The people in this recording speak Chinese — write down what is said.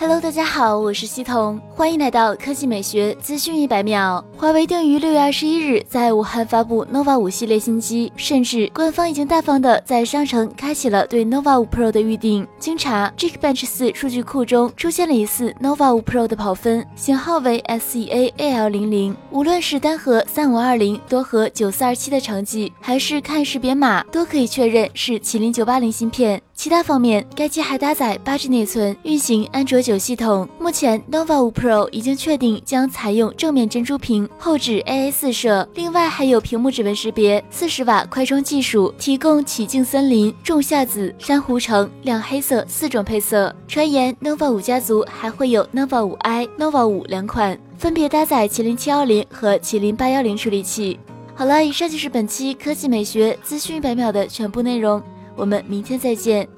Hello，大家好，我是西彤，欢迎来到科技美学资讯一百秒。华为定于六月二十一日在武汉发布 nova 五系列新机，甚至官方已经大方的在商城开启了对 nova 五 Pro 的预定。经查，Geekbench 四数据库中出现了疑似 nova 五 Pro 的跑分，型号为 SEA AL 零零。无论是单核三五二零，多核九四二七的成绩，还是看识别码，都可以确认是麒麟九八零芯片。其他方面，该机还搭载八 G 内存，运行安卓九系统。目前，nova 五 Pro 已经确定将采用正面珍珠屏，后置 AA 四摄，另外还有屏幕指纹识别，四十瓦快充技术，提供曲径森林、仲夏紫、珊瑚橙、亮黑色四种配色。传言 nova 五家族还会有 nova 五 i、nova 五两款，分别搭载麒麟七幺零和麒麟八幺零处理器。好了，以上就是本期科技美学资讯一百秒的全部内容。我们明天再见。